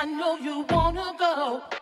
I know you wanna go.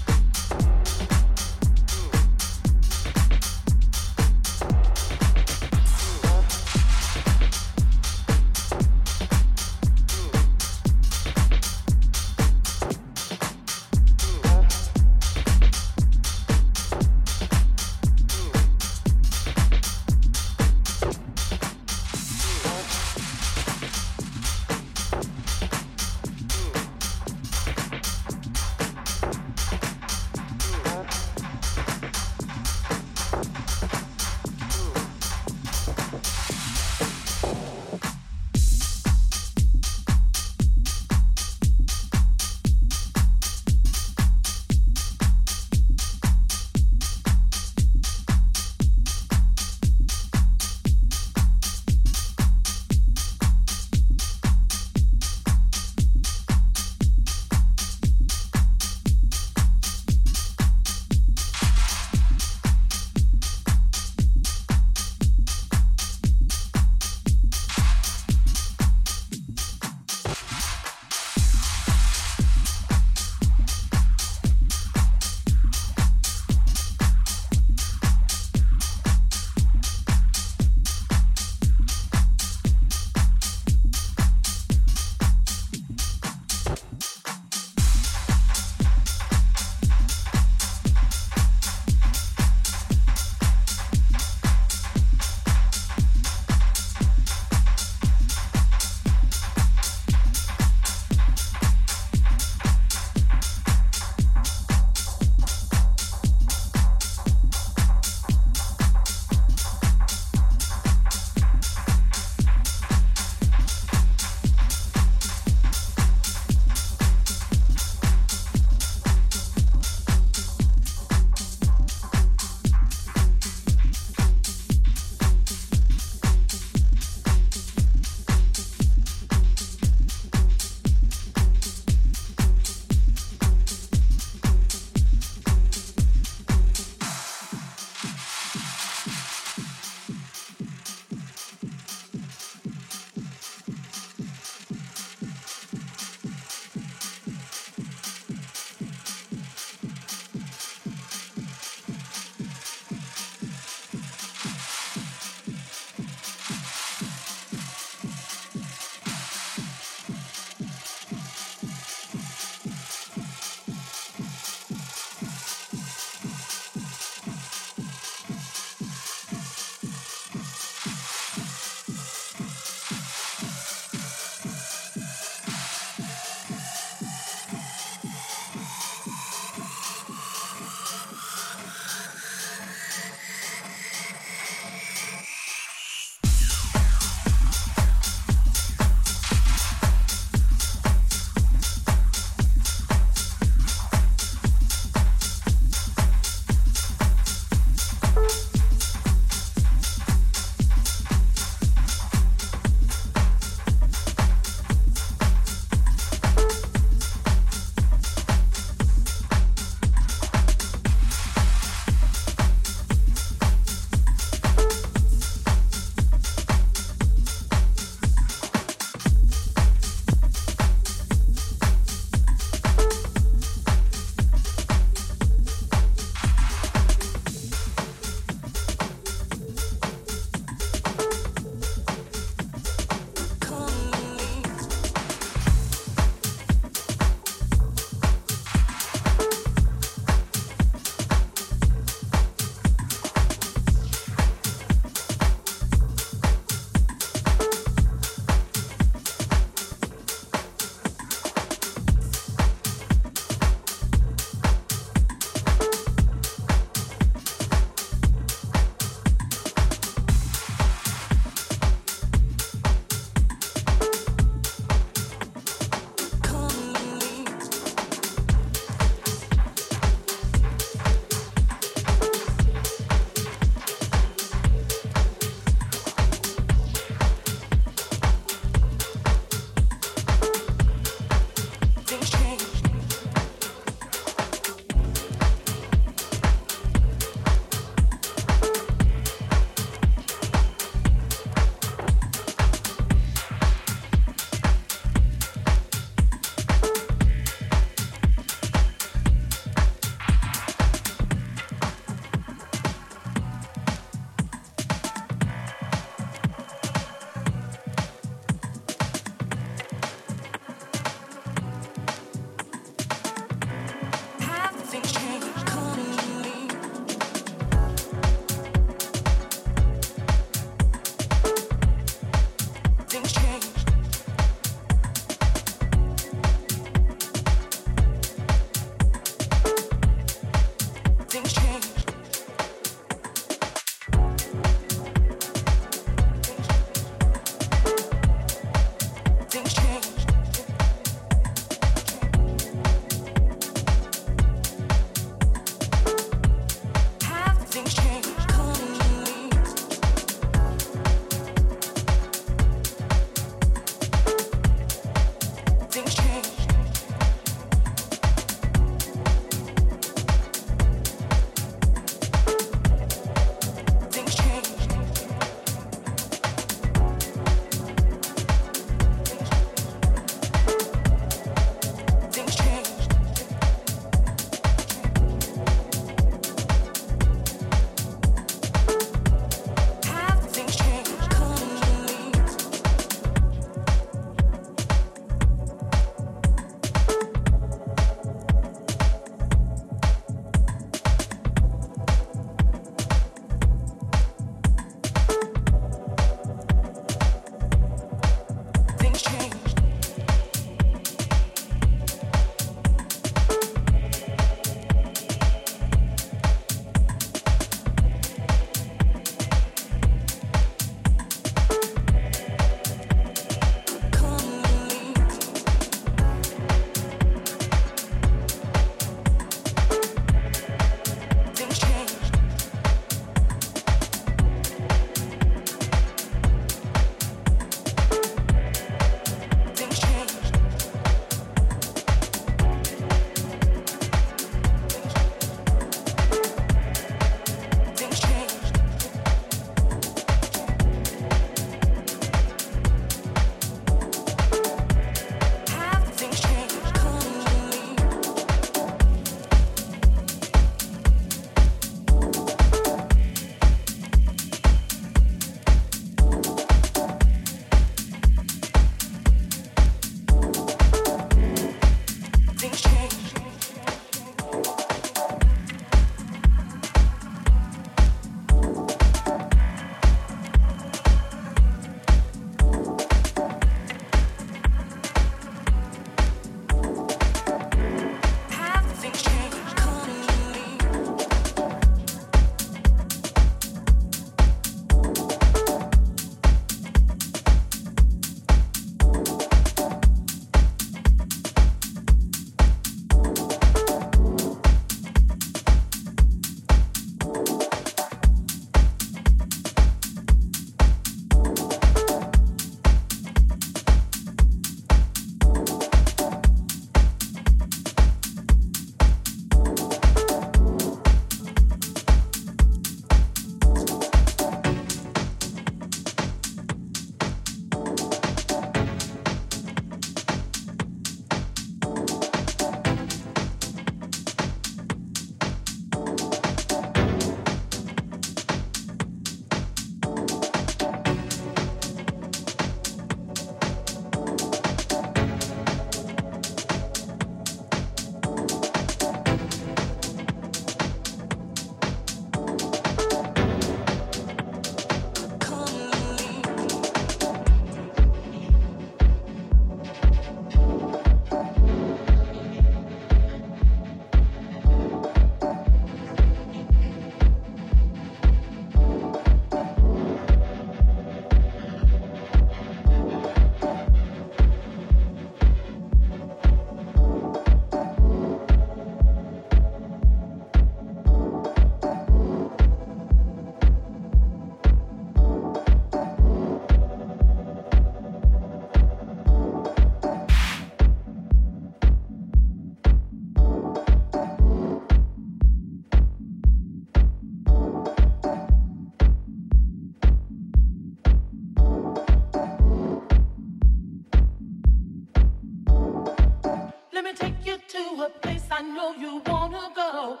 to a place I know you wanna go.